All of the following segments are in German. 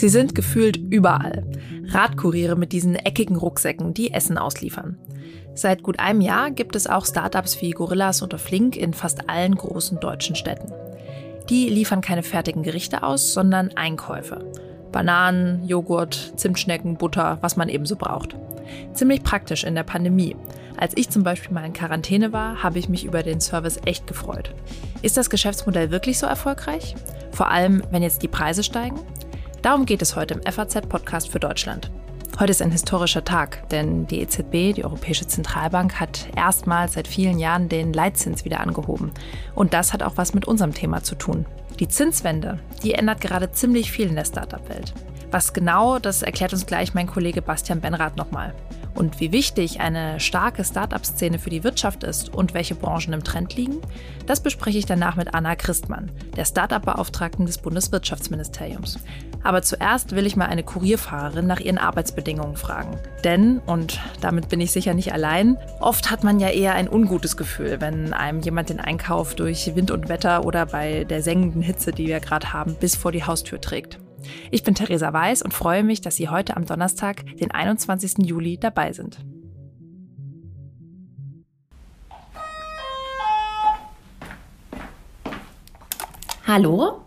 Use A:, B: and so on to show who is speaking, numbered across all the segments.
A: Sie sind gefühlt überall. Radkuriere mit diesen eckigen Rucksäcken, die Essen ausliefern. Seit gut einem Jahr gibt es auch Startups wie Gorillas oder Flink in fast allen großen deutschen Städten. Die liefern keine fertigen Gerichte aus, sondern Einkäufe. Bananen, Joghurt, Zimtschnecken, Butter, was man ebenso braucht. Ziemlich praktisch in der Pandemie. Als ich zum Beispiel mal in Quarantäne war, habe ich mich über den Service echt gefreut. Ist das Geschäftsmodell wirklich so erfolgreich? Vor allem, wenn jetzt die Preise steigen? Darum geht es heute im FAZ-Podcast für Deutschland. Heute ist ein historischer Tag, denn die EZB, die Europäische Zentralbank, hat erstmals seit vielen Jahren den Leitzins wieder angehoben. Und das hat auch was mit unserem Thema zu tun. Die Zinswende, die ändert gerade ziemlich viel in der Startup-Welt. Was genau, das erklärt uns gleich mein Kollege Bastian Benrath nochmal. Und wie wichtig eine starke Startup-Szene für die Wirtschaft ist und welche Branchen im Trend liegen, das bespreche ich danach mit Anna Christmann, der Startup-Beauftragten des Bundeswirtschaftsministeriums. Aber zuerst will ich mal eine Kurierfahrerin nach ihren Arbeitsbedingungen fragen. Denn, und damit bin ich sicher nicht allein, oft hat man ja eher ein ungutes Gefühl, wenn einem jemand den Einkauf durch Wind und Wetter oder bei der sengenden Hitze, die wir gerade haben, bis vor die Haustür trägt. Ich bin Theresa Weiß und freue mich, dass Sie heute am Donnerstag, den 21. Juli, dabei sind. Hallo?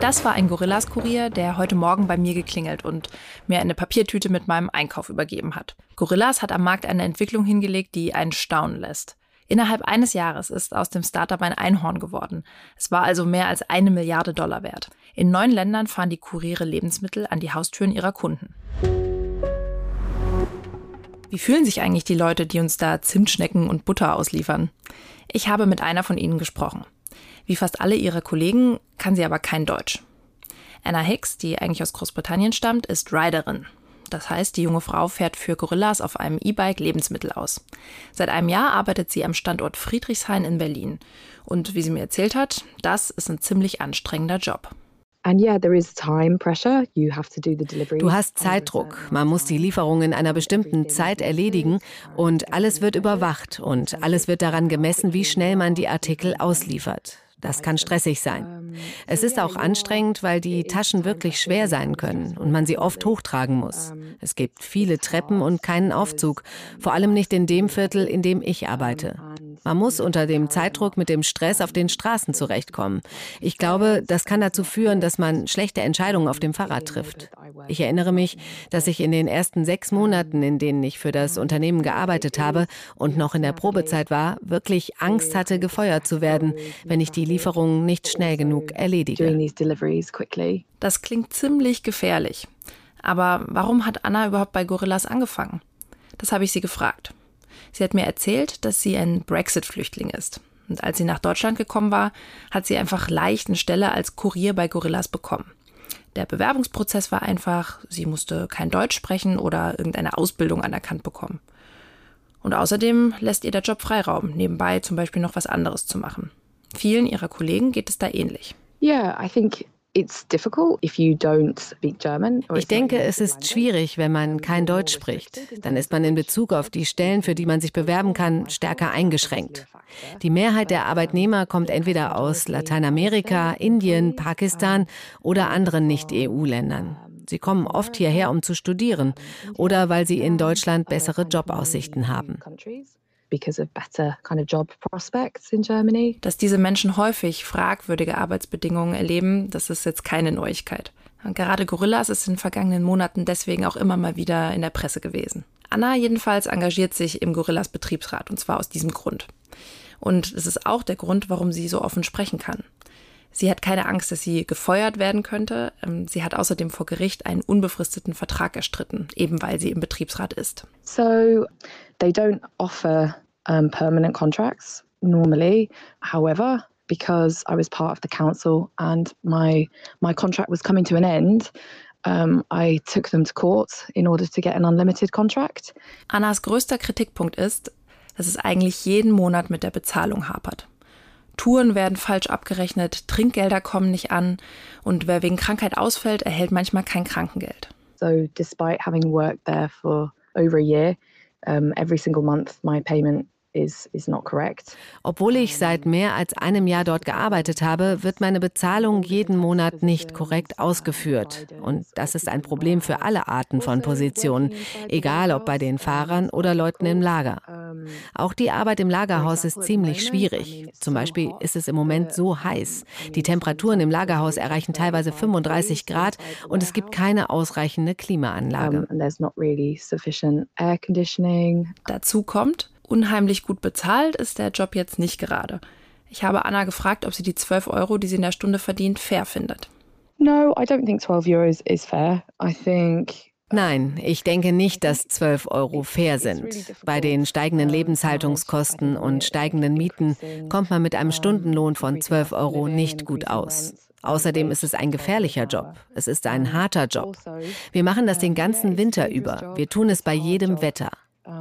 A: Das war ein Gorillas-Kurier, der heute Morgen bei mir geklingelt und mir eine Papiertüte mit meinem Einkauf übergeben hat. Gorillas hat am Markt eine Entwicklung hingelegt, die einen staunen lässt. Innerhalb eines Jahres ist aus dem Startup ein Einhorn geworden. Es war also mehr als eine Milliarde Dollar wert. In neun Ländern fahren die Kuriere Lebensmittel an die Haustüren ihrer Kunden. Wie fühlen sich eigentlich die Leute, die uns da Zimtschnecken und Butter ausliefern? Ich habe mit einer von ihnen gesprochen. Wie fast alle ihre Kollegen kann sie aber kein Deutsch. Anna Hicks, die eigentlich aus Großbritannien stammt, ist Riderin. Das heißt, die junge Frau fährt für Gorillas auf einem E-Bike Lebensmittel aus. Seit einem Jahr arbeitet sie am Standort Friedrichshain in Berlin. Und wie sie mir erzählt hat, das ist ein ziemlich anstrengender Job.
B: Du hast Zeitdruck. Man muss die Lieferung in einer bestimmten Zeit erledigen und alles wird überwacht und alles wird daran gemessen, wie schnell man die Artikel ausliefert. Das kann stressig sein. Es ist auch anstrengend, weil die Taschen wirklich schwer sein können und man sie oft hochtragen muss. Es gibt viele Treppen und keinen Aufzug, vor allem nicht in dem Viertel, in dem ich arbeite. Man muss unter dem Zeitdruck mit dem Stress auf den Straßen zurechtkommen. Ich glaube, das kann dazu führen, dass man schlechte Entscheidungen auf dem Fahrrad trifft. Ich erinnere mich, dass ich in den ersten sechs Monaten, in denen ich für das Unternehmen gearbeitet habe und noch in der Probezeit war, wirklich Angst hatte, gefeuert zu werden, wenn ich die Lieferungen nicht schnell genug erledige.
A: Das klingt ziemlich gefährlich. Aber warum hat Anna überhaupt bei Gorillas angefangen? Das habe ich sie gefragt. Sie hat mir erzählt, dass sie ein Brexit-Flüchtling ist. Und als sie nach Deutschland gekommen war, hat sie einfach leicht eine Stelle als Kurier bei Gorillas bekommen. Der Bewerbungsprozess war einfach, sie musste kein Deutsch sprechen oder irgendeine Ausbildung anerkannt bekommen. Und außerdem lässt ihr der Job Freiraum, nebenbei zum Beispiel noch was anderes zu machen. Vielen ihrer Kollegen geht es da ähnlich.
B: Yeah, I think ich denke, es ist schwierig, wenn man kein Deutsch spricht. Dann ist man in Bezug auf die Stellen, für die man sich bewerben kann, stärker eingeschränkt. Die Mehrheit der Arbeitnehmer kommt entweder aus Lateinamerika, Indien, Pakistan oder anderen Nicht-EU-Ländern. Sie kommen oft hierher, um zu studieren oder weil sie in Deutschland bessere Jobaussichten haben
A: because of better kind of job prospects in Germany. Dass diese Menschen häufig fragwürdige Arbeitsbedingungen erleben, das ist jetzt keine Neuigkeit. Und gerade Gorillas ist in den vergangenen Monaten deswegen auch immer mal wieder in der Presse gewesen. Anna jedenfalls engagiert sich im Gorillas Betriebsrat und zwar aus diesem Grund. Und es ist auch der Grund, warum sie so offen sprechen kann. Sie hat keine Angst, dass sie gefeuert werden könnte. Ähm, sie hat außerdem vor Gericht einen unbefristeten Vertrag erstritten, eben weil sie im Betriebsrat ist.
C: So, they don't offer um, permanent contracts normally. However, because I was part of the council and my my contract was coming to an end, um, I took them to court in order to get an unlimited contract.
A: Annas größter Kritikpunkt ist, dass es eigentlich jeden Monat mit der Bezahlung hapert. Touren werden falsch abgerechnet, Trinkgelder kommen nicht an und wer wegen Krankheit ausfällt, erhält manchmal kein Krankengeld.
C: So despite having worked there for over a year, um, every single month my payment is, is not correct.
B: Obwohl ich seit mehr als einem Jahr dort gearbeitet habe, wird meine Bezahlung jeden Monat nicht korrekt ausgeführt. Und das ist ein Problem für alle Arten von Positionen, egal ob bei den Fahrern oder Leuten im Lager. Auch die Arbeit im Lagerhaus ist ziemlich schwierig. Zum Beispiel ist es im Moment so heiß. Die Temperaturen im Lagerhaus erreichen teilweise 35 Grad und es gibt keine ausreichende Klimaanlage.
A: Dazu kommt, Unheimlich gut bezahlt ist der Job jetzt nicht gerade. Ich habe Anna gefragt, ob sie die 12 Euro, die sie in der Stunde verdient, fair findet.
C: No, I don't think 12 euros is fair. I think
B: Nein, ich denke nicht, dass 12 Euro fair sind. Bei den steigenden Lebenshaltungskosten und steigenden Mieten kommt man mit einem Stundenlohn von 12 Euro nicht gut aus. Außerdem ist es ein gefährlicher Job. Es ist ein harter Job. Wir machen das den ganzen Winter über. Wir tun es bei jedem Wetter.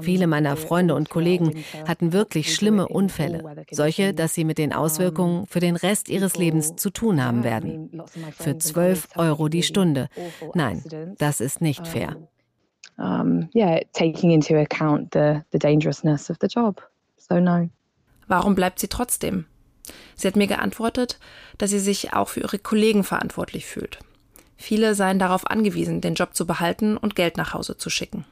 B: Viele meiner Freunde und Kollegen hatten wirklich schlimme Unfälle, solche, dass sie mit den Auswirkungen für den Rest ihres Lebens zu tun haben werden. Für 12 Euro die Stunde. Nein, das ist nicht fair.
C: Yeah, taking into account the, the dangerousness of the job. So no.
A: Warum bleibt sie trotzdem? Sie hat mir geantwortet, dass sie sich auch für ihre Kollegen verantwortlich fühlt. Viele seien darauf angewiesen, den Job zu behalten und Geld nach Hause zu schicken.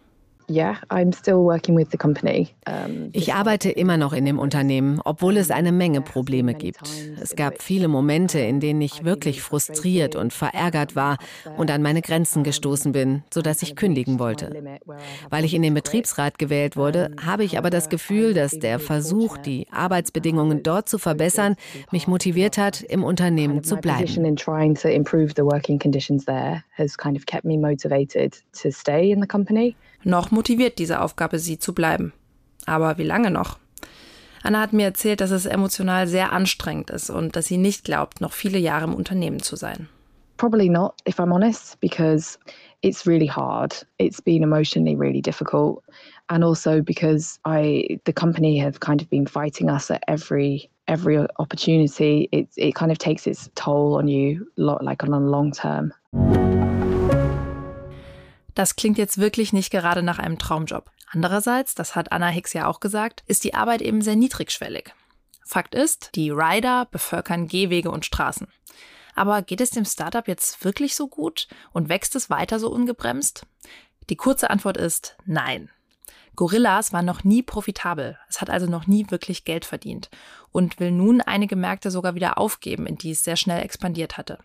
B: Ich arbeite immer noch in dem Unternehmen, obwohl es eine Menge Probleme gibt. Es gab viele Momente, in denen ich wirklich frustriert und verärgert war und an meine Grenzen gestoßen bin, sodass ich kündigen wollte. Weil ich in den Betriebsrat gewählt wurde, habe ich aber das Gefühl, dass der Versuch, die Arbeitsbedingungen dort zu verbessern, mich motiviert hat, im Unternehmen zu bleiben.
A: Noch motiviert diese Aufgabe sie zu bleiben. Aber wie lange noch? Anna hat mir erzählt, dass es emotional sehr anstrengend ist und dass sie nicht glaubt, noch viele Jahre im Unternehmen zu sein.
C: Probably not, if I'm honest, because it's really hard. It's been emotionally really difficult. And also because I the company have kind of been fighting us at every every opportunity. It it kind of takes its toll on you like on a long term.
A: Das klingt jetzt wirklich nicht gerade nach einem Traumjob. Andererseits, das hat Anna Hicks ja auch gesagt, ist die Arbeit eben sehr niedrigschwellig. Fakt ist, die Rider bevölkern Gehwege und Straßen. Aber geht es dem Startup jetzt wirklich so gut und wächst es weiter so ungebremst? Die kurze Antwort ist nein. Gorillas war noch nie profitabel. Es hat also noch nie wirklich Geld verdient und will nun einige Märkte sogar wieder aufgeben, in die es sehr schnell expandiert hatte.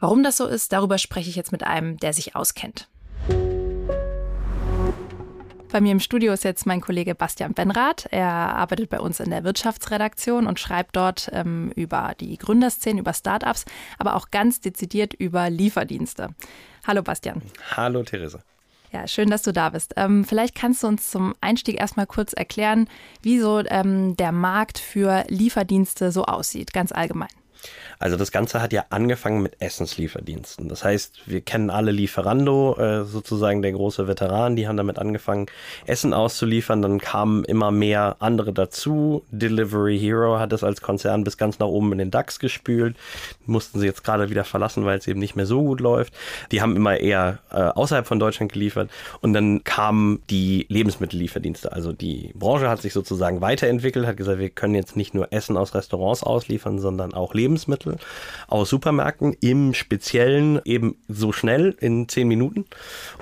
A: Warum das so ist, darüber spreche ich jetzt mit einem, der sich auskennt. Bei mir im Studio ist jetzt mein Kollege Bastian Benrath. Er arbeitet bei uns in der Wirtschaftsredaktion und schreibt dort ähm, über die Gründerszene, über Startups, aber auch ganz dezidiert über Lieferdienste. Hallo Bastian.
D: Hallo Therese.
A: Ja, schön, dass du da bist. Ähm, vielleicht kannst du uns zum Einstieg erstmal kurz erklären, wie so ähm, der Markt für Lieferdienste so aussieht, ganz allgemein.
D: Also das Ganze hat ja angefangen mit Essenslieferdiensten. Das heißt, wir kennen alle Lieferando, äh, sozusagen der große Veteran, die haben damit angefangen, Essen auszuliefern. Dann kamen immer mehr andere dazu. Delivery Hero hat es als Konzern bis ganz nach oben in den DAX gespült. Mussten sie jetzt gerade wieder verlassen, weil es eben nicht mehr so gut läuft. Die haben immer eher äh, außerhalb von Deutschland geliefert. Und dann kamen die Lebensmittellieferdienste. Also die Branche hat sich sozusagen weiterentwickelt, hat gesagt, wir können jetzt nicht nur Essen aus Restaurants ausliefern, sondern auch Lebensmittel. Lebensmittel aus Supermärkten, im Speziellen eben so schnell in zehn Minuten.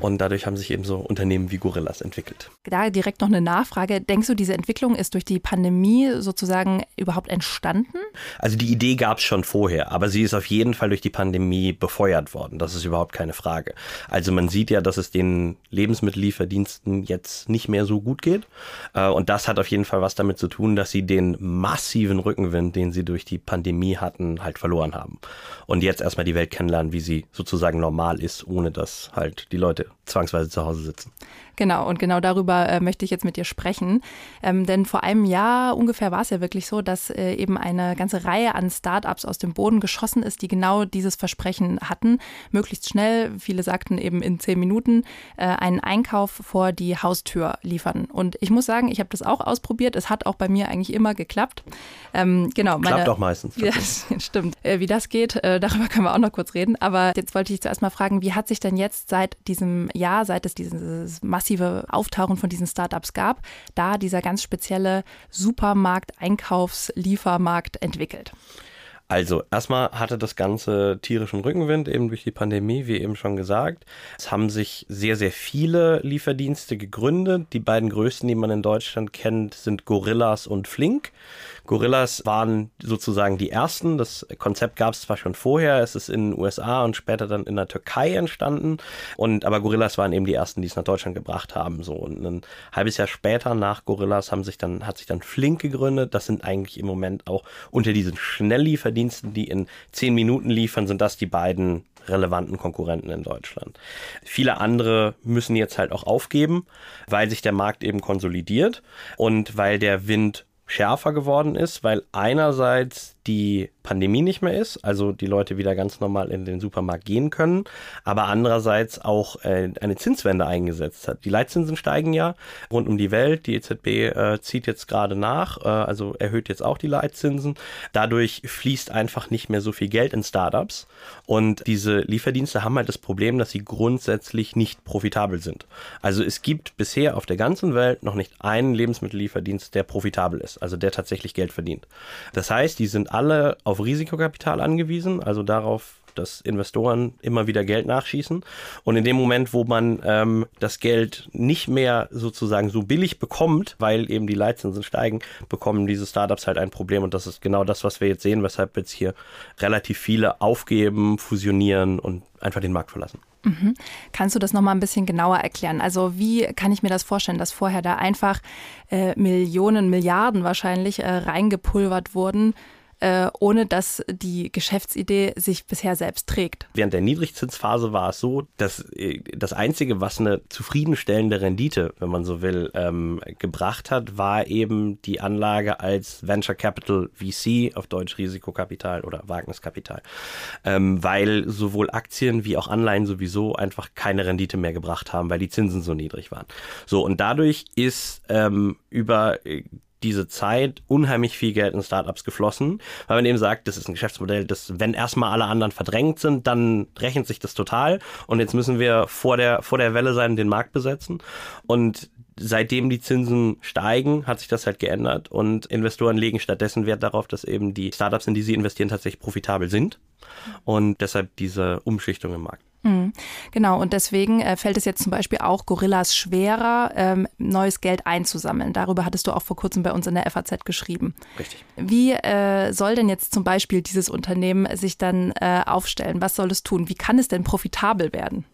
D: Und dadurch haben sich eben so Unternehmen wie Gorillas entwickelt.
A: Da direkt noch eine Nachfrage. Denkst du, diese Entwicklung ist durch die Pandemie sozusagen überhaupt entstanden?
D: Also die Idee gab es schon vorher, aber sie ist auf jeden Fall durch die Pandemie befeuert worden. Das ist überhaupt keine Frage. Also man sieht ja, dass es den Lebensmittellieferdiensten jetzt nicht mehr so gut geht. Äh, und das hat auf jeden Fall was damit zu tun, dass sie den massiven Rückenwind, den sie durch die Pandemie hatten, halt verloren haben. Und jetzt erstmal die Welt kennenlernen, wie sie sozusagen normal ist, ohne dass halt die Leute zwangsweise zu Hause sitzen.
A: Genau, und genau darüber äh, möchte ich jetzt mit dir sprechen. Ähm, denn vor einem Jahr ungefähr war es ja wirklich so, dass äh, eben eine ganze Reihe an Startups aus dem Boden geschossen ist, die genau dieses Versprechen hatten, möglichst schnell, viele sagten eben in zehn Minuten, äh, einen Einkauf vor die Haustür liefern. Und ich muss sagen, ich habe das auch ausprobiert. Es hat auch bei mir eigentlich immer geklappt.
D: Ähm, genau, meine, Klappt auch meistens.
A: Ja, stimmt. Äh, wie das geht, äh, darüber können wir auch noch kurz reden. Aber jetzt wollte ich zuerst mal fragen, wie hat sich denn jetzt seit diesem Jahr, seit es dieses massive Auftauchen von diesen Startups gab, da dieser ganz spezielle Supermarkt-Einkaufs-Liefermarkt entwickelt?
D: Also erstmal hatte das Ganze tierischen Rückenwind eben durch die Pandemie, wie eben schon gesagt. Es haben sich sehr, sehr viele Lieferdienste gegründet. Die beiden größten, die man in Deutschland kennt, sind Gorillas und Flink. Gorillas waren sozusagen die ersten. Das Konzept gab es zwar schon vorher, es ist in den USA und später dann in der Türkei entstanden. Und aber Gorillas waren eben die ersten, die es nach Deutschland gebracht haben. So und ein halbes Jahr später nach Gorillas haben sich dann hat sich dann Flink gegründet. Das sind eigentlich im Moment auch unter diesen Schnelllieferdiensten, die in zehn Minuten liefern, sind das die beiden relevanten Konkurrenten in Deutschland. Viele andere müssen jetzt halt auch aufgeben, weil sich der Markt eben konsolidiert und weil der Wind schärfer geworden ist, weil einerseits die Pandemie nicht mehr ist, also die Leute wieder ganz normal in den Supermarkt gehen können, aber andererseits auch äh, eine Zinswende eingesetzt hat. Die Leitzinsen steigen ja rund um die Welt, die EZB äh, zieht jetzt gerade nach, äh, also erhöht jetzt auch die Leitzinsen. Dadurch fließt einfach nicht mehr so viel Geld in Startups und diese Lieferdienste haben halt das Problem, dass sie grundsätzlich nicht profitabel sind. Also es gibt bisher auf der ganzen Welt noch nicht einen Lebensmittellieferdienst, der profitabel ist, also der tatsächlich Geld verdient. Das heißt, die sind alle auf Risikokapital angewiesen, also darauf, dass Investoren immer wieder Geld nachschießen. Und in dem Moment, wo man ähm, das Geld nicht mehr sozusagen so billig bekommt, weil eben die Leitzinsen steigen, bekommen diese Startups halt ein Problem. Und das ist genau das, was wir jetzt sehen, weshalb jetzt hier relativ viele aufgeben, fusionieren und einfach den Markt verlassen.
A: Mhm. Kannst du das nochmal ein bisschen genauer erklären? Also wie kann ich mir das vorstellen, dass vorher da einfach äh, Millionen, Milliarden wahrscheinlich äh, reingepulvert wurden? Äh, ohne dass die Geschäftsidee sich bisher selbst trägt.
D: Während der Niedrigzinsphase war es so, dass äh, das Einzige, was eine zufriedenstellende Rendite, wenn man so will, ähm, gebracht hat, war eben die Anlage als Venture Capital VC, auf Deutsch Risikokapital oder Wagniskapital, ähm, weil sowohl Aktien wie auch Anleihen sowieso einfach keine Rendite mehr gebracht haben, weil die Zinsen so niedrig waren. So, und dadurch ist ähm, über äh, diese Zeit unheimlich viel Geld in Startups geflossen, weil man eben sagt, das ist ein Geschäftsmodell, das, wenn erstmal alle anderen verdrängt sind, dann rechnet sich das total. Und jetzt müssen wir vor der, vor der Welle sein, den Markt besetzen. Und seitdem die Zinsen steigen, hat sich das halt geändert. Und Investoren legen stattdessen Wert darauf, dass eben die Startups, in die sie investieren, tatsächlich profitabel sind. Und deshalb diese Umschichtung im Markt.
A: Mhm. Genau, und deswegen äh, fällt es jetzt zum Beispiel auch Gorillas schwerer, ähm, neues Geld einzusammeln. Darüber hattest du auch vor kurzem bei uns in der FAZ geschrieben.
D: Richtig.
A: Wie äh, soll denn jetzt zum Beispiel dieses Unternehmen sich dann äh, aufstellen? Was soll es tun? Wie kann es denn profitabel werden?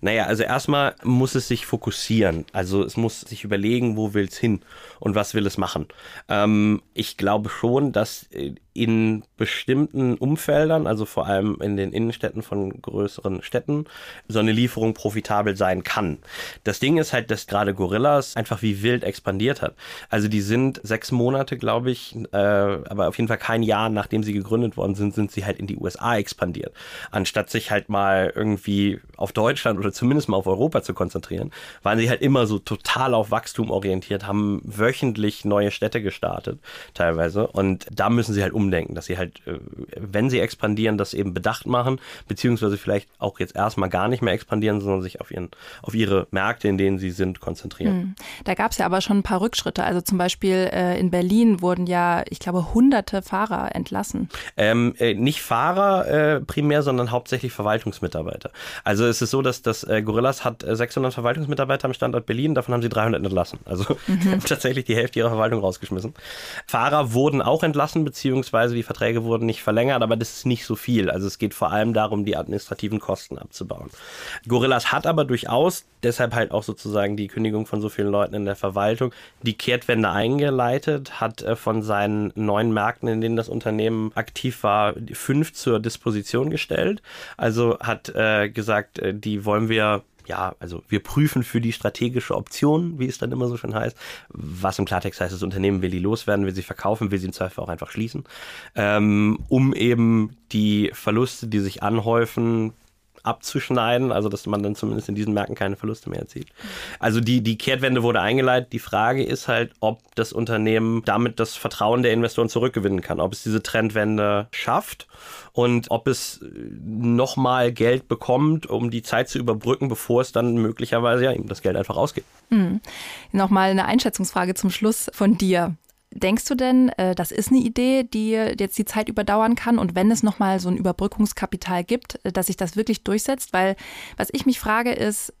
D: Naja, also erstmal muss es sich fokussieren. Also es muss sich überlegen, wo will es hin und was will es machen. Ähm, ich glaube schon, dass in bestimmten Umfeldern, also vor allem in den Innenstädten von größeren Städten, so eine Lieferung profitabel sein kann. Das Ding ist halt, dass gerade Gorillas einfach wie wild expandiert hat. Also die sind sechs Monate, glaube ich, äh, aber auf jeden Fall kein Jahr, nachdem sie gegründet worden sind, sind sie halt in die USA expandiert. Anstatt sich halt mal irgendwie auf Deutschland oder zumindest mal auf Europa zu konzentrieren, waren sie halt immer so total auf Wachstum orientiert, haben wöchentlich neue Städte gestartet, teilweise. Und da müssen sie halt um umdenken, dass sie halt, äh, wenn sie expandieren, das eben bedacht machen, beziehungsweise vielleicht auch jetzt erstmal gar nicht mehr expandieren, sondern sich auf, ihren, auf ihre Märkte, in denen sie sind, konzentrieren. Hm.
A: Da gab es ja aber schon ein paar Rückschritte. Also zum Beispiel äh, in Berlin wurden ja, ich glaube, hunderte Fahrer entlassen.
D: Ähm, äh, nicht Fahrer äh, primär, sondern hauptsächlich Verwaltungsmitarbeiter. Also es ist so, dass das äh, Gorillas hat 600 Verwaltungsmitarbeiter am Standort Berlin, davon haben sie 300 entlassen. Also mhm. tatsächlich die Hälfte ihrer Verwaltung rausgeschmissen. Fahrer wurden auch entlassen, beziehungsweise die Verträge wurden nicht verlängert, aber das ist nicht so viel. Also es geht vor allem darum, die administrativen Kosten abzubauen. Gorillas hat aber durchaus, deshalb halt auch sozusagen die Kündigung von so vielen Leuten in der Verwaltung, die Kehrtwende eingeleitet, hat äh, von seinen neun Märkten, in denen das Unternehmen aktiv war, fünf zur Disposition gestellt. Also hat äh, gesagt, äh, die wollen wir ja, also wir prüfen für die strategische Option, wie es dann immer so schön heißt, was im Klartext heißt, das Unternehmen will die loswerden, will sie verkaufen, will sie im Zweifel auch einfach schließen, ähm, um eben die Verluste, die sich anhäufen, abzuschneiden, also dass man dann zumindest in diesen Märkten keine Verluste mehr erzielt. Also die, die Kehrtwende wurde eingeleitet. Die Frage ist halt, ob das Unternehmen damit das Vertrauen der Investoren zurückgewinnen kann, ob es diese Trendwende schafft und ob es nochmal Geld bekommt, um die Zeit zu überbrücken, bevor es dann möglicherweise ja eben das Geld einfach ausgeht.
A: Mhm. Nochmal eine Einschätzungsfrage zum Schluss von dir. Denkst du denn, äh, das ist eine Idee, die jetzt die Zeit überdauern kann und wenn es nochmal so ein Überbrückungskapital gibt, äh, dass sich das wirklich durchsetzt? Weil was ich mich frage ist,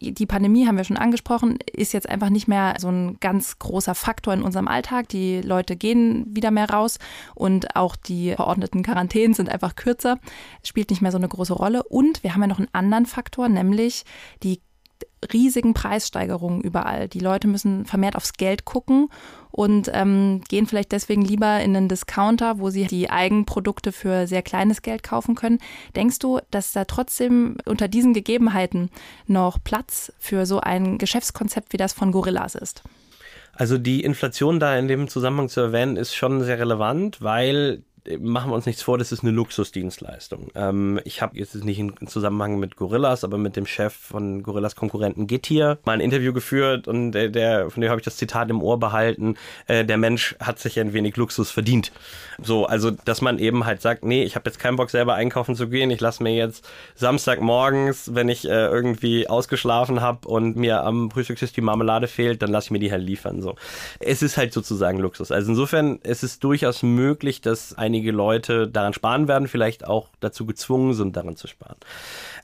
A: die Pandemie haben wir schon angesprochen, ist jetzt einfach nicht mehr so ein ganz großer Faktor in unserem Alltag. Die Leute gehen wieder mehr raus und auch die verordneten Quarantänen sind einfach kürzer. Spielt nicht mehr so eine große Rolle. Und wir haben ja noch einen anderen Faktor, nämlich die riesigen Preissteigerungen überall. Die Leute müssen vermehrt aufs Geld gucken und ähm, gehen vielleicht deswegen lieber in einen Discounter, wo sie die Eigenprodukte für sehr kleines Geld kaufen können. Denkst du, dass da trotzdem unter diesen Gegebenheiten noch Platz für so ein Geschäftskonzept wie das von Gorillas ist?
D: Also die Inflation da in dem Zusammenhang zu erwähnen, ist schon sehr relevant, weil machen wir uns nichts vor, das ist eine Luxusdienstleistung. Ähm, ich habe jetzt nicht in Zusammenhang mit Gorillas, aber mit dem Chef von Gorillas Konkurrenten Getir mal ein Interview geführt und der, der von dem habe ich das Zitat im Ohr behalten, äh, der Mensch hat sich ein wenig Luxus verdient. So, also dass man eben halt sagt, nee, ich habe jetzt keinen Bock selber einkaufen zu gehen, ich lasse mir jetzt Samstagmorgens, wenn ich äh, irgendwie ausgeschlafen habe und mir am Frühstückstisch die Marmelade fehlt, dann lasse ich mir die halt liefern. So, es ist halt sozusagen Luxus. Also insofern es ist durchaus möglich, dass einige einige Leute daran sparen werden, vielleicht auch dazu gezwungen sind, daran zu sparen.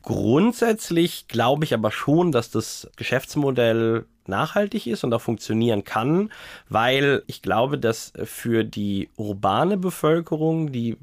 D: Grundsätzlich glaube ich aber schon, dass das Geschäftsmodell nachhaltig ist und auch funktionieren kann, weil ich glaube, dass für die urbane Bevölkerung, die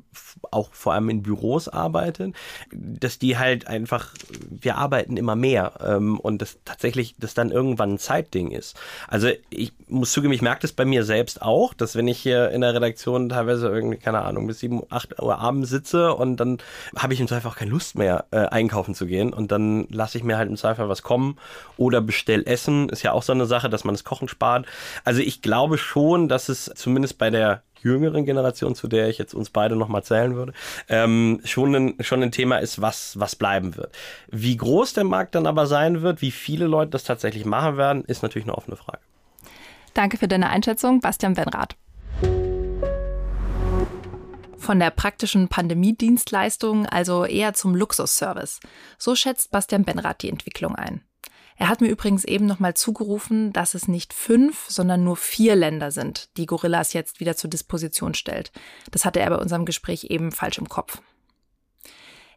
D: auch vor allem in Büros arbeitet, dass die halt einfach, wir arbeiten immer mehr ähm, und das tatsächlich das dann irgendwann ein Zeitding ist. Also ich muss zugeben, ich merke das bei mir selbst auch, dass wenn ich hier in der Redaktion teilweise irgendwie, keine Ahnung, bis 7, 8 Uhr abends sitze und dann habe ich im Zweifel auch keine Lust mehr, äh, einkaufen zu gehen und dann lasse ich mir halt im Zweifel was kommen oder bestell Essen, ist ja auch so eine Sache, dass man das Kochen spart. Also ich glaube schon, dass es zumindest bei der jüngeren Generation, zu der ich jetzt uns beide nochmal zählen würde, ähm, schon, ein, schon ein Thema ist, was, was bleiben wird. Wie groß der Markt dann aber sein wird, wie viele Leute das tatsächlich machen werden, ist natürlich eine offene Frage.
A: Danke für deine Einschätzung, Bastian Benrath. Von der praktischen Pandemiedienstleistung also eher zum Luxusservice. So schätzt Bastian Benrath die Entwicklung ein. Er hat mir übrigens eben nochmal zugerufen, dass es nicht fünf, sondern nur vier Länder sind, die Gorillas jetzt wieder zur Disposition stellt. Das hatte er bei unserem Gespräch eben falsch im Kopf.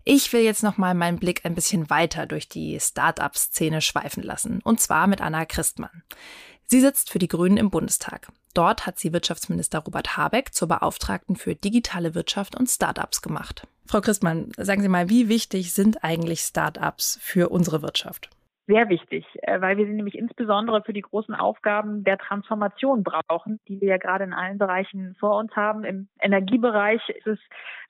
A: Ich will jetzt nochmal meinen Blick ein bisschen weiter durch die Start-up-Szene schweifen lassen, und zwar mit Anna Christmann. Sie sitzt für die Grünen im Bundestag. Dort hat sie Wirtschaftsminister Robert Habeck zur Beauftragten für digitale Wirtschaft und Start-ups gemacht. Frau Christmann, sagen Sie mal, wie wichtig sind eigentlich Start-ups für unsere Wirtschaft?
E: Sehr wichtig, äh, weil wir sie nämlich insbesondere für die großen Aufgaben der Transformation brauchen, die wir ja gerade in allen Bereichen vor uns haben. Im Energiebereich ist es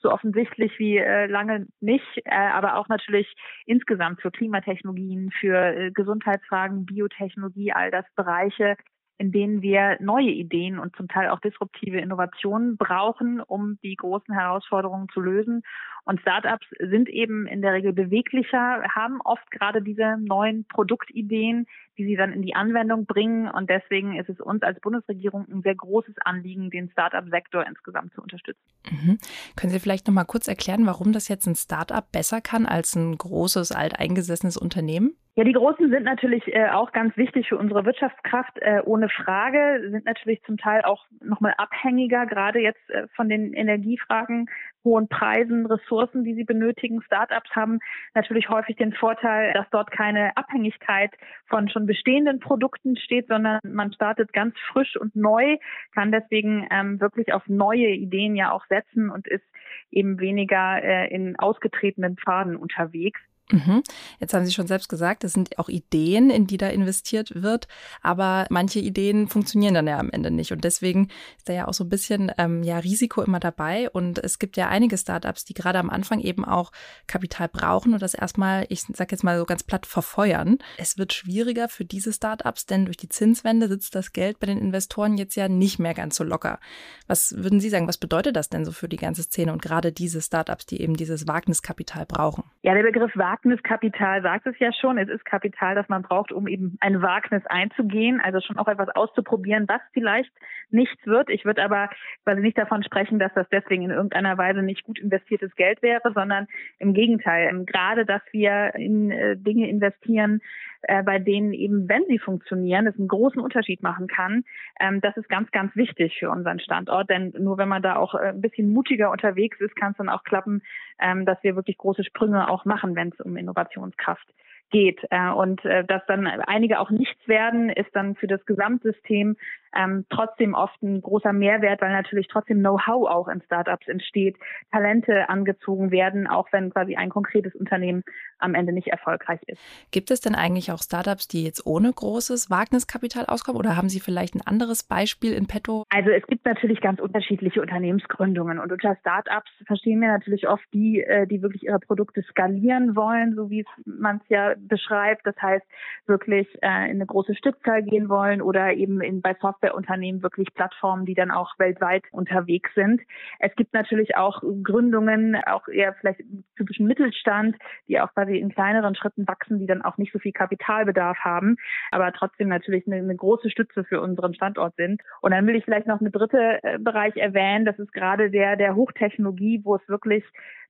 E: so offensichtlich wie äh, lange nicht, äh, aber auch natürlich insgesamt für Klimatechnologien, für Gesundheitsfragen, Biotechnologie, all das Bereiche, in denen wir neue Ideen und zum Teil auch disruptive Innovationen brauchen, um die großen Herausforderungen zu lösen. Und Startups sind eben in der Regel beweglicher, haben oft gerade diese neuen Produktideen, die sie dann in die Anwendung bringen. Und deswegen ist es uns als Bundesregierung ein sehr großes Anliegen, den Startup-Sektor insgesamt zu unterstützen.
A: Mhm. Können Sie vielleicht noch mal kurz erklären, warum das jetzt ein Startup besser kann als ein großes, alteingesessenes Unternehmen?
E: Ja, die Großen sind natürlich äh, auch ganz wichtig für unsere Wirtschaftskraft, äh, ohne Frage, sind natürlich zum Teil auch nochmal abhängiger, gerade jetzt äh, von den Energiefragen, hohen Preisen, Ressourcen, die sie benötigen. Startups haben natürlich häufig den Vorteil, dass dort keine Abhängigkeit von schon bestehenden Produkten steht, sondern man startet ganz frisch und neu, kann deswegen ähm, wirklich auf neue Ideen ja auch setzen und ist eben weniger äh, in ausgetretenen Pfaden unterwegs.
A: Mhm. Jetzt haben Sie schon selbst gesagt, es sind auch Ideen, in die da investiert wird, aber manche Ideen funktionieren dann ja am Ende nicht. Und deswegen ist da ja auch so ein bisschen ähm, ja, Risiko immer dabei. Und es gibt ja einige Startups, die gerade am Anfang eben auch Kapital brauchen und das erstmal, ich sag jetzt mal so ganz platt, verfeuern. Es wird schwieriger für diese Startups, denn durch die Zinswende sitzt das Geld bei den Investoren jetzt ja nicht mehr ganz so locker. Was würden Sie sagen, was bedeutet das denn so für die ganze Szene und gerade diese Startups, die eben dieses Wagniskapital brauchen?
E: Ja, der Begriff Wagnis Wagniskapital sagt es ja schon. Es ist Kapital, das man braucht, um eben ein Wagnis einzugehen, also schon auch etwas auszuprobieren, was vielleicht nichts wird. Ich würde aber quasi nicht davon sprechen, dass das deswegen in irgendeiner Weise nicht gut investiertes Geld wäre, sondern im Gegenteil. Ähm, gerade, dass wir in äh, Dinge investieren, äh, bei denen eben, wenn sie funktionieren, es einen großen Unterschied machen kann. Ähm, das ist ganz, ganz wichtig für unseren Standort, denn nur wenn man da auch äh, ein bisschen mutiger unterwegs ist, kann es dann auch klappen, ähm, dass wir wirklich große Sprünge auch machen, wenn es um Innovationskraft geht. Und dass dann einige auch nichts werden, ist dann für das Gesamtsystem ähm, trotzdem oft ein großer Mehrwert, weil natürlich trotzdem Know-how auch in Startups entsteht, Talente angezogen werden, auch wenn quasi ein konkretes Unternehmen am Ende nicht erfolgreich ist.
A: Gibt es denn eigentlich auch Startups, die jetzt ohne großes Wagniskapital auskommen oder haben Sie vielleicht ein anderes Beispiel in petto?
E: Also es gibt natürlich ganz unterschiedliche Unternehmensgründungen und unter Startups verstehen wir natürlich oft die, äh, die wirklich ihre Produkte skalieren wollen, so wie man es ja beschreibt. Das heißt, wirklich äh, in eine große Stückzahl gehen wollen oder eben in, bei Software Softwareunternehmen wirklich Plattformen, die dann auch weltweit unterwegs sind. Es gibt natürlich auch Gründungen, auch eher vielleicht im typischen Mittelstand, die auch quasi in kleineren Schritten wachsen, die dann auch nicht so viel Kapitalbedarf haben, aber trotzdem natürlich eine, eine große Stütze für unseren Standort sind. Und dann will ich vielleicht noch eine dritte äh, Bereich erwähnen. Das ist gerade der der Hochtechnologie, wo es wirklich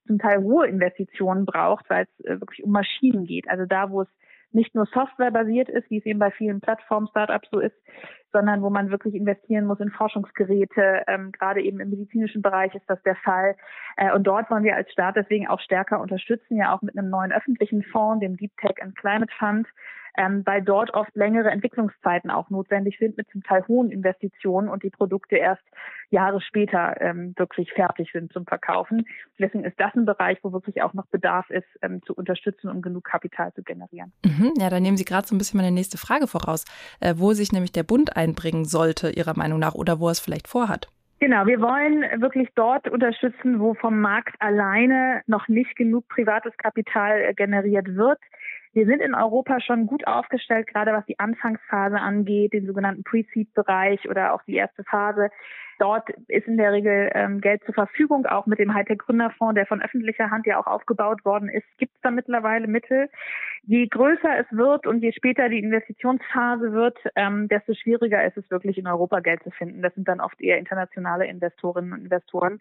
E: zum Teil hohe Investitionen braucht, weil es äh, wirklich um Maschinen geht. Also da, wo es nicht nur softwarebasiert ist, wie es eben bei vielen Plattform-Startups so ist, sondern wo man wirklich investieren muss in Forschungsgeräte. Ähm, gerade eben im medizinischen Bereich ist das der Fall. Äh, und dort wollen wir als Staat deswegen auch stärker unterstützen, ja auch mit einem neuen öffentlichen Fonds, dem Deep Tech and Climate Fund, ähm, weil dort oft längere Entwicklungszeiten auch notwendig sind mit zum Teil hohen Investitionen und die Produkte erst Jahre später ähm, wirklich fertig sind zum Verkaufen. Deswegen ist das ein Bereich, wo wirklich auch noch Bedarf ist, ähm, zu unterstützen, um genug Kapital zu generieren.
A: Mhm, ja, da nehmen Sie gerade so ein bisschen meine nächste Frage voraus, äh, wo sich nämlich der Bund einbringen sollte, Ihrer Meinung nach, oder wo er es vielleicht vorhat.
E: Genau, wir wollen wirklich dort unterstützen, wo vom Markt alleine noch nicht genug privates Kapital äh, generiert wird. Wir sind in Europa schon gut aufgestellt, gerade was die Anfangsphase angeht, den sogenannten Pre-Seed-Bereich oder auch die erste Phase. Dort ist in der Regel ähm, Geld zur Verfügung, auch mit dem Hightech-Gründerfonds, der von öffentlicher Hand ja auch aufgebaut worden ist, gibt es da mittlerweile Mittel. Je größer es wird und je später die Investitionsphase wird, ähm, desto schwieriger ist es wirklich in Europa Geld zu finden. Das sind dann oft eher internationale Investorinnen und Investoren.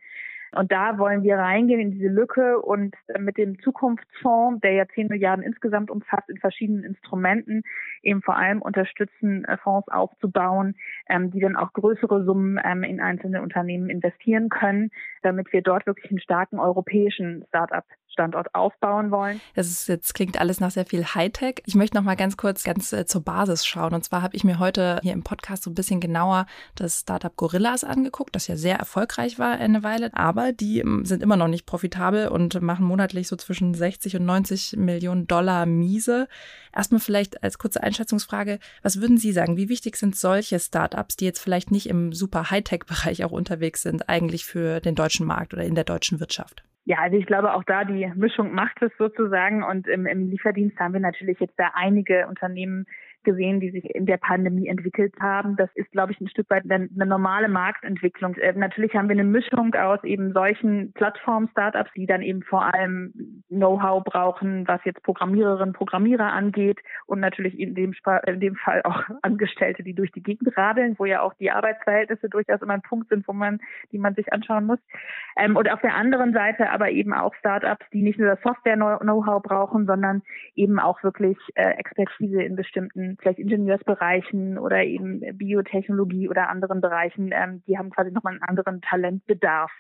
E: Und da wollen wir reingehen in diese Lücke und mit dem Zukunftsfonds, der ja 10 Milliarden insgesamt umfasst, in verschiedenen Instrumenten eben vor allem unterstützen, äh, Fonds aufzubauen, ähm, die dann auch größere Summen ähm, in einzelne Unternehmen investieren können, damit wir dort wirklich einen starken europäischen Start-up Standort aufbauen wollen.
A: Das ist jetzt klingt alles nach sehr viel Hightech. Ich möchte noch mal ganz kurz ganz äh, zur Basis schauen. Und zwar habe ich mir heute hier im Podcast so ein bisschen genauer das Startup Gorillas angeguckt, das ja sehr erfolgreich war eine Weile, aber die ähm, sind immer noch nicht profitabel und machen monatlich so zwischen 60 und 90 Millionen Dollar Miese. Erstmal vielleicht als kurze Einschätzungsfrage, was würden Sie sagen, wie wichtig sind solche Startups, die jetzt vielleicht nicht im super Hightech-Bereich auch unterwegs sind, eigentlich für den deutschen Markt oder in der deutschen Wirtschaft?
E: Ja, also ich glaube auch da die Mischung macht es sozusagen. Und im, im Lieferdienst haben wir natürlich jetzt da einige Unternehmen gesehen, die sich in der Pandemie entwickelt haben. Das ist, glaube ich, ein Stück weit eine, normale Marktentwicklung. Äh, natürlich haben wir eine Mischung aus eben solchen Plattform-Startups, die dann eben vor allem Know-how brauchen, was jetzt Programmiererinnen, Programmierer angeht und natürlich in dem, in dem Fall auch Angestellte, die durch die Gegend radeln, wo ja auch die Arbeitsverhältnisse durchaus immer ein Punkt sind, wo man, die man sich anschauen muss. Ähm, und auf der anderen Seite aber eben auch Startups, die nicht nur das Software-Know-how brauchen, sondern eben auch wirklich äh, Expertise in bestimmten vielleicht Ingenieursbereichen oder eben Biotechnologie oder anderen Bereichen, ähm, die haben quasi nochmal einen anderen Talentbedarf.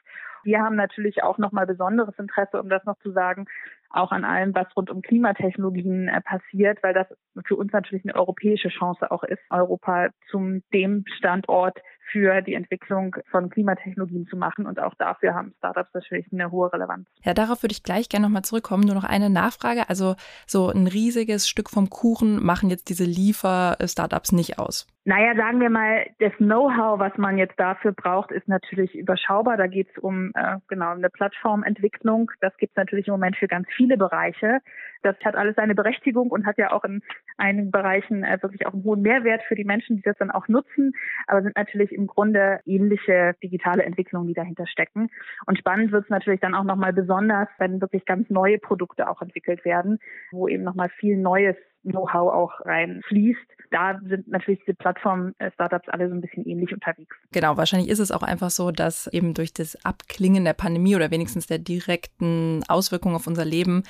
E: Wir haben natürlich auch nochmal besonderes Interesse, um das noch zu sagen, auch an allem, was rund um Klimatechnologien äh, passiert, weil das für uns natürlich eine europäische Chance auch ist, Europa zum dem Standort für die Entwicklung von Klimatechnologien zu machen. Und auch dafür haben Startups natürlich eine hohe Relevanz.
A: Ja, darauf würde ich gleich gerne nochmal zurückkommen. Nur noch eine Nachfrage. Also so ein riesiges Stück vom Kuchen machen jetzt diese Liefer-Startups nicht aus.
E: Naja, sagen wir mal, das Know-how, was man jetzt dafür braucht, ist natürlich überschaubar. Da geht es um äh, genau eine Plattformentwicklung. Das gibt es natürlich im Moment für ganz viele Bereiche. Das hat alles seine Berechtigung und hat ja auch in einigen Bereichen äh, wirklich auch einen hohen Mehrwert für die Menschen, die das dann auch nutzen. Aber sind natürlich im Grunde ähnliche digitale Entwicklungen, die dahinter stecken. Und spannend wird es natürlich dann auch nochmal besonders, wenn wirklich ganz neue Produkte auch entwickelt werden, wo eben nochmal viel Neues Know-how auch reinfließt. Da sind natürlich diese Plattform-Startups alle so ein bisschen ähnlich unterwegs.
A: Genau, wahrscheinlich ist es auch einfach so, dass eben durch das Abklingen der Pandemie oder wenigstens der direkten Auswirkungen auf unser Leben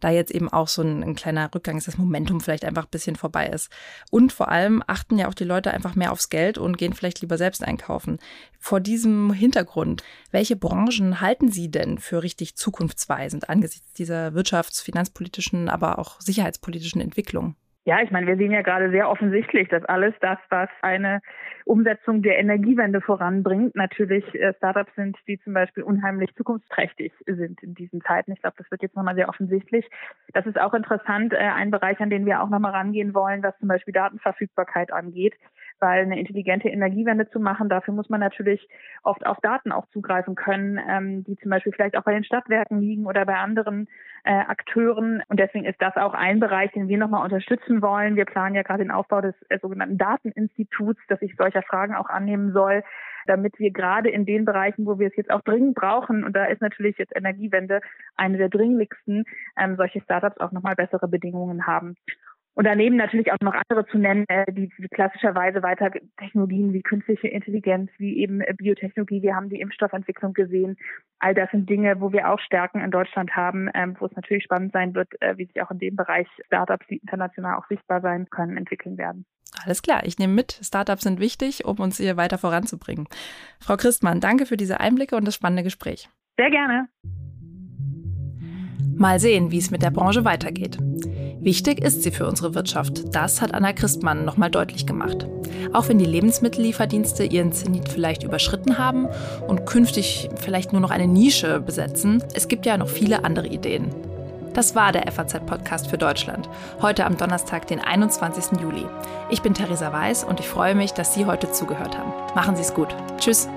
A: da jetzt eben auch so ein, ein kleiner Rückgang ist, das Momentum vielleicht einfach ein bisschen vorbei ist. Und vor allem achten ja auch die Leute einfach mehr aufs Geld und gehen vielleicht lieber selbst einkaufen. Vor diesem Hintergrund, welche Branchen halten Sie denn für richtig zukunftsweisend angesichts dieser wirtschafts-, finanzpolitischen, aber auch sicherheitspolitischen Entwicklung?
E: Ja, ich meine, wir sehen ja gerade sehr offensichtlich, dass alles das, was eine Umsetzung der Energiewende voranbringt, natürlich äh, Startups sind, die zum Beispiel unheimlich zukunftsträchtig sind in diesen Zeiten. Ich glaube, das wird jetzt nochmal sehr offensichtlich. Das ist auch interessant, äh, ein Bereich, an den wir auch nochmal rangehen wollen, was zum Beispiel Datenverfügbarkeit angeht weil eine intelligente Energiewende zu machen, dafür muss man natürlich oft auf Daten auch zugreifen können, ähm, die zum Beispiel vielleicht auch bei den Stadtwerken liegen oder bei anderen äh, Akteuren. Und deswegen ist das auch ein Bereich, den wir nochmal unterstützen wollen. Wir planen ja gerade den Aufbau des äh, sogenannten Dateninstituts, das sich solcher Fragen auch annehmen soll, damit wir gerade in den Bereichen, wo wir es jetzt auch dringend brauchen, und da ist natürlich jetzt Energiewende eine der dringlichsten, ähm, solche Startups auch nochmal bessere Bedingungen haben. Und daneben natürlich auch noch andere zu nennen, äh, die, klassischerweise weiter Technologien wie künstliche Intelligenz, wie eben äh, Biotechnologie. Wir haben die Impfstoffentwicklung gesehen. All das sind Dinge, wo wir auch Stärken in Deutschland haben, ähm, wo es natürlich spannend sein wird, äh, wie sich auch in dem Bereich Startups, die international auch sichtbar sein können, entwickeln werden.
A: Alles klar, ich nehme mit. Startups sind wichtig, um uns hier weiter voranzubringen. Frau Christmann, danke für diese Einblicke und das spannende Gespräch.
E: Sehr gerne.
A: Mal sehen, wie es mit der Branche weitergeht. Wichtig ist sie für unsere Wirtschaft. Das hat Anna Christmann nochmal deutlich gemacht. Auch wenn die Lebensmittellieferdienste ihren Zenit vielleicht überschritten haben und künftig vielleicht nur noch eine Nische besetzen, es gibt ja noch viele andere Ideen. Das war der FAZ-Podcast für Deutschland. Heute am Donnerstag, den 21. Juli. Ich bin Theresa Weiß und ich freue mich, dass Sie heute zugehört haben. Machen Sie es gut. Tschüss.